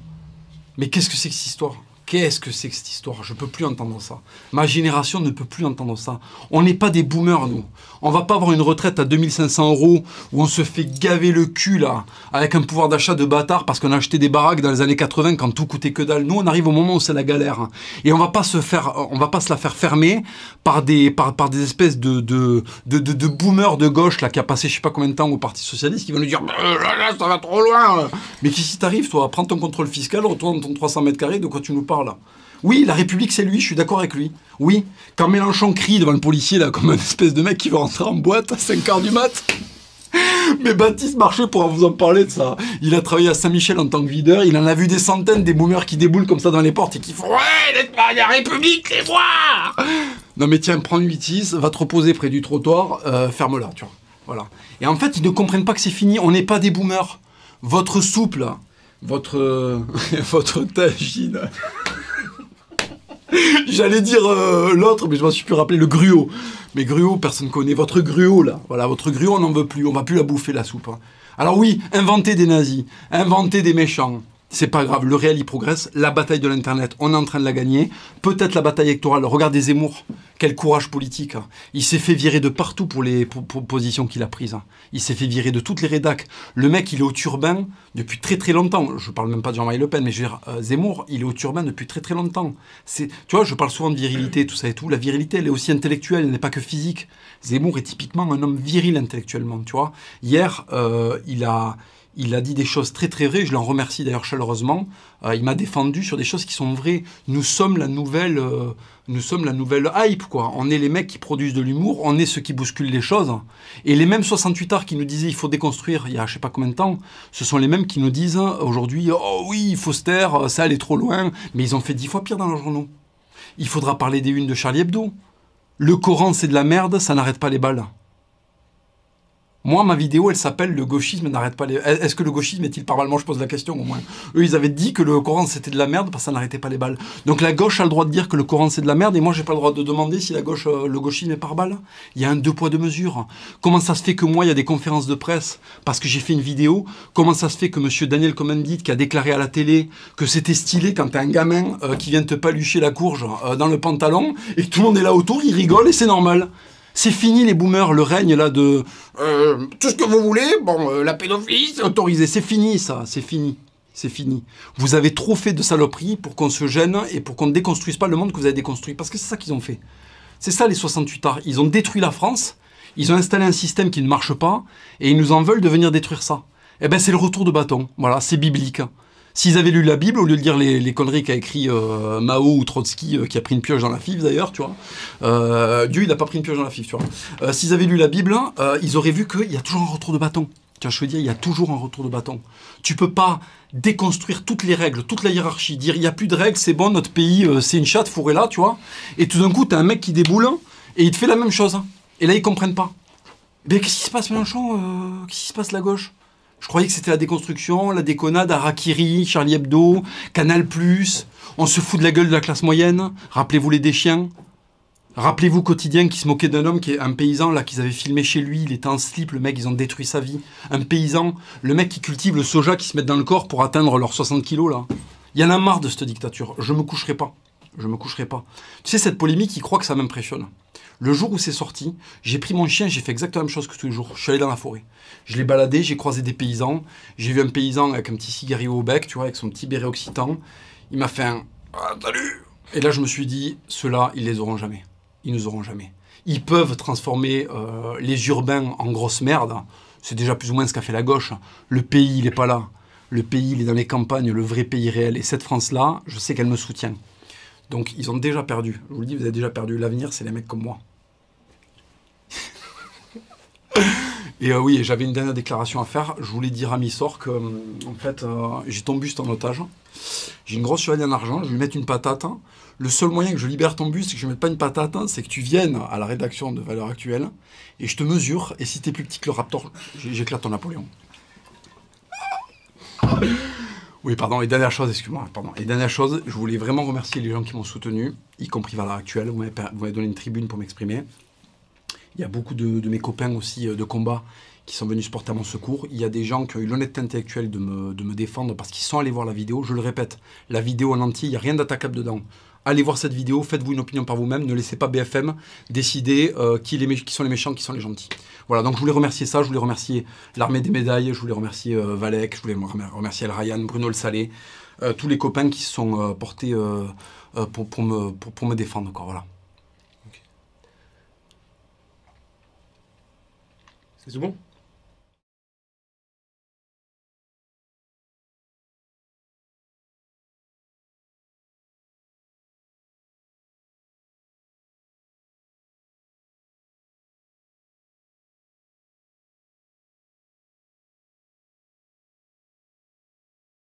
Mais qu'est-ce que c'est que cette histoire? Qu'est-ce que c'est que cette histoire? Je peux plus entendre ça. Ma génération ne peut plus entendre ça. On n'est pas des boomers, nous. On va pas avoir une retraite à 2500 euros où on se fait gaver le cul, là, avec un pouvoir d'achat de bâtard parce qu'on a acheté des baraques dans les années 80 quand tout coûtait que dalle. Nous, on arrive au moment où c'est la galère. Et on va va pas se la faire fermer par des, par, par des espèces de, de, de, de, boomers de gauche, là, qui a passé je sais pas combien de temps au Parti Socialiste, qui vont nous dire, bah, là, ça va trop loin. Mais qu'est-ce qui t'arrive, toi? Prends ton contrôle fiscal, retourne ton 300 mètres carrés, de quoi tu nous parles oui, la République, c'est lui, je suis d'accord avec lui. Oui, quand Mélenchon crie devant le policier, là, comme un espèce de mec qui veut rentrer en boîte à 5h du mat, [LAUGHS] Mais Baptiste Marché pourra vous en parler de ça. Il a travaillé à Saint-Michel en tant que videur. Il en a vu des centaines des boomers qui déboulent comme ça dans les portes et qui font Ouais, la République, les voir Non mais tiens, prends une 8 va te reposer près du trottoir, euh, ferme-la, tu vois. Voilà. Et en fait, ils ne comprennent pas que c'est fini. On n'est pas des boomers. Votre soupe, là, votre, [LAUGHS] votre tagine. J'allais dire euh, l'autre, mais je m'en suis plus rappelé, le gruau. Mais gruau, personne ne connaît. Votre gruau, là. Voilà, votre gruau, on n'en veut plus. On va plus la bouffer, la soupe. Hein. Alors oui, inventer des nazis, inventer des méchants, c'est pas grave, le réel y progresse. La bataille de l'Internet, on est en train de la gagner. Peut-être la bataille électorale. Regardez Zemmour, quel courage politique. Hein. Il s'est fait virer de partout pour les positions qu'il a prises. Hein. Il s'est fait virer de toutes les rédacs. Le mec, il est au turbin depuis très très longtemps. Je parle même pas de Jean-Marie Le Pen, mais je veux dire, euh, Zemmour, il est au turbin depuis très très longtemps. Tu vois, je parle souvent de virilité, tout ça et tout. La virilité, elle est aussi intellectuelle, elle n'est pas que physique. Zemmour est typiquement un homme viril intellectuellement, tu vois. Hier, euh, il a il a dit des choses très très vraies, je l'en remercie d'ailleurs chaleureusement. Euh, il m'a défendu sur des choses qui sont vraies. Nous sommes la nouvelle, euh, nous sommes la nouvelle hype quoi. On est les mecs qui produisent de l'humour, on est ceux qui bousculent les choses. Et les mêmes 68 arts qui nous disaient il faut déconstruire il y a je sais pas combien de temps, ce sont les mêmes qui nous disent aujourd'hui oh oui il faut se taire, ça allait trop loin. Mais ils ont fait dix fois pire dans leurs journaux. Il faudra parler des unes de Charlie Hebdo. Le Coran c'est de la merde, ça n'arrête pas les balles. Moi, ma vidéo, elle s'appelle Le gauchisme n'arrête pas les. Est-ce que le gauchisme est-il par Je pose la question au moins. Eux, ils avaient dit que le Coran c'était de la merde parce que ça n'arrêtait pas les balles. Donc la gauche a le droit de dire que le Coran c'est de la merde et moi j'ai pas le droit de demander si la gauche, euh, le gauchisme est par balle. Il y a un deux poids deux mesures. Comment ça se fait que moi il y a des conférences de presse parce que j'ai fait une vidéo? Comment ça se fait que Monsieur Daniel Commandit qui a déclaré à la télé que c'était stylé quand t'as un gamin euh, qui vient te palucher la courge euh, dans le pantalon et tout le monde est là autour, il rigole et c'est normal. C'est fini les boomers, le règne là de euh, tout ce que vous voulez, bon, euh, la pédophilie c'est autorisé. C'est fini ça, c'est fini. C'est fini. Vous avez trop fait de saloperies pour qu'on se gêne et pour qu'on ne déconstruise pas le monde que vous avez déconstruit. Parce que c'est ça qu'ils ont fait. C'est ça les 68 arts. Ils ont détruit la France, ils ont installé un système qui ne marche pas et ils nous en veulent de venir détruire ça. Eh ben c'est le retour de bâton. Voilà, c'est biblique. S'ils avaient lu la Bible, au lieu de lire les, conneries qu'a écrit euh, Mao ou Trotsky, euh, qui a pris une pioche dans la fif d'ailleurs, tu vois, euh, Dieu, il n'a pas pris une pioche dans la fif, tu vois. S'ils avaient lu la Bible, ils auraient vu qu'il y a toujours un retour de bâton. Tu je veux dire, il y a toujours un retour de bâton. Tu peux pas déconstruire toutes les règles, toute la hiérarchie, dire il n'y a plus de règles, c'est bon, notre pays, c'est une chatte, fourrée là, tu vois. Et tout d'un coup, tu un mec qui déboule et il te fait la même chose. Et là, ils comprennent pas. Mais qu'est-ce qui se passe, Mélenchon Qu'est-ce qui se passe, la gauche? Je croyais que c'était la déconstruction, la déconnade, Harakiri, Charlie Hebdo, Canal+, on se fout de la gueule de la classe moyenne, rappelez-vous les déchiens, rappelez-vous Quotidien qui se moquait d'un homme qui est un paysan, là, qu'ils avaient filmé chez lui, il était en slip, le mec, ils ont détruit sa vie. Un paysan, le mec qui cultive le soja qui se met dans le corps pour atteindre leurs 60 kilos, là. Il y en a marre de cette dictature, je me coucherai pas. Je me coucherai pas. Tu sais, cette polémique, il croit que ça m'impressionne. Le jour où c'est sorti, j'ai pris mon chien, j'ai fait exactement la même chose que tous les jours. Je suis allé dans la forêt. Je l'ai baladé, j'ai croisé des paysans. J'ai vu un paysan avec un petit cigario au bec, tu vois, avec son petit béret occitan. Il m'a fait un ah, salut Et là, je me suis dit, ceux-là, ils les auront jamais. Ils nous auront jamais. Ils peuvent transformer euh, les urbains en grosse merde. C'est déjà plus ou moins ce qu'a fait la gauche. Le pays, il n'est pas là. Le pays, il est dans les campagnes, le vrai pays réel. Et cette France-là, je sais qu'elle me soutient. Donc, ils ont déjà perdu. Je vous le dis, vous avez déjà perdu. L'avenir, c'est les mecs comme moi. Et euh, oui, j'avais une dernière déclaration à faire. Je voulais dire à Missor que, euh, en fait, euh, j'ai ton buste en otage. J'ai une grosse chevalier en argent, je vais lui mettre une patate. Le seul moyen que je libère ton buste et que je ne mette pas une patate, c'est que tu viennes à la rédaction de Valeurs Actuelles et je te mesure. Et si tu es plus petit que le Raptor, j'éclate ton Napoléon. Oui, pardon. Et dernière chose, excuse-moi, pardon. Et dernière chose, je voulais vraiment remercier les gens qui m'ont soutenu, y compris Valeurs Actuelles. Vous m'avez donné une tribune pour m'exprimer. Il y a beaucoup de, mes copains aussi euh, de combat qui sont venus se porter à mon secours. Il y a des gens qui ont eu l'honnêteté intellectuelle de me, de me défendre parce qu'ils sont allés voir la vidéo. Je le répète, la vidéo en entier, il n'y a rien d'attaquable dedans. Allez voir cette vidéo, faites-vous une opinion par vous-même, ne laissez pas BFM décider euh, qui, sont les méchants, qui sont les gentils. Voilà, donc je voulais remercier ça, je voulais remercier l'armée des médailles, je voulais remercier euh, Valek, je voulais remercier El Ryan, Bruno Le Salé, tous les copains qui se sont portés pour, pour, me, pour, pour, me défendre. Quoi, voilà. C'est bon?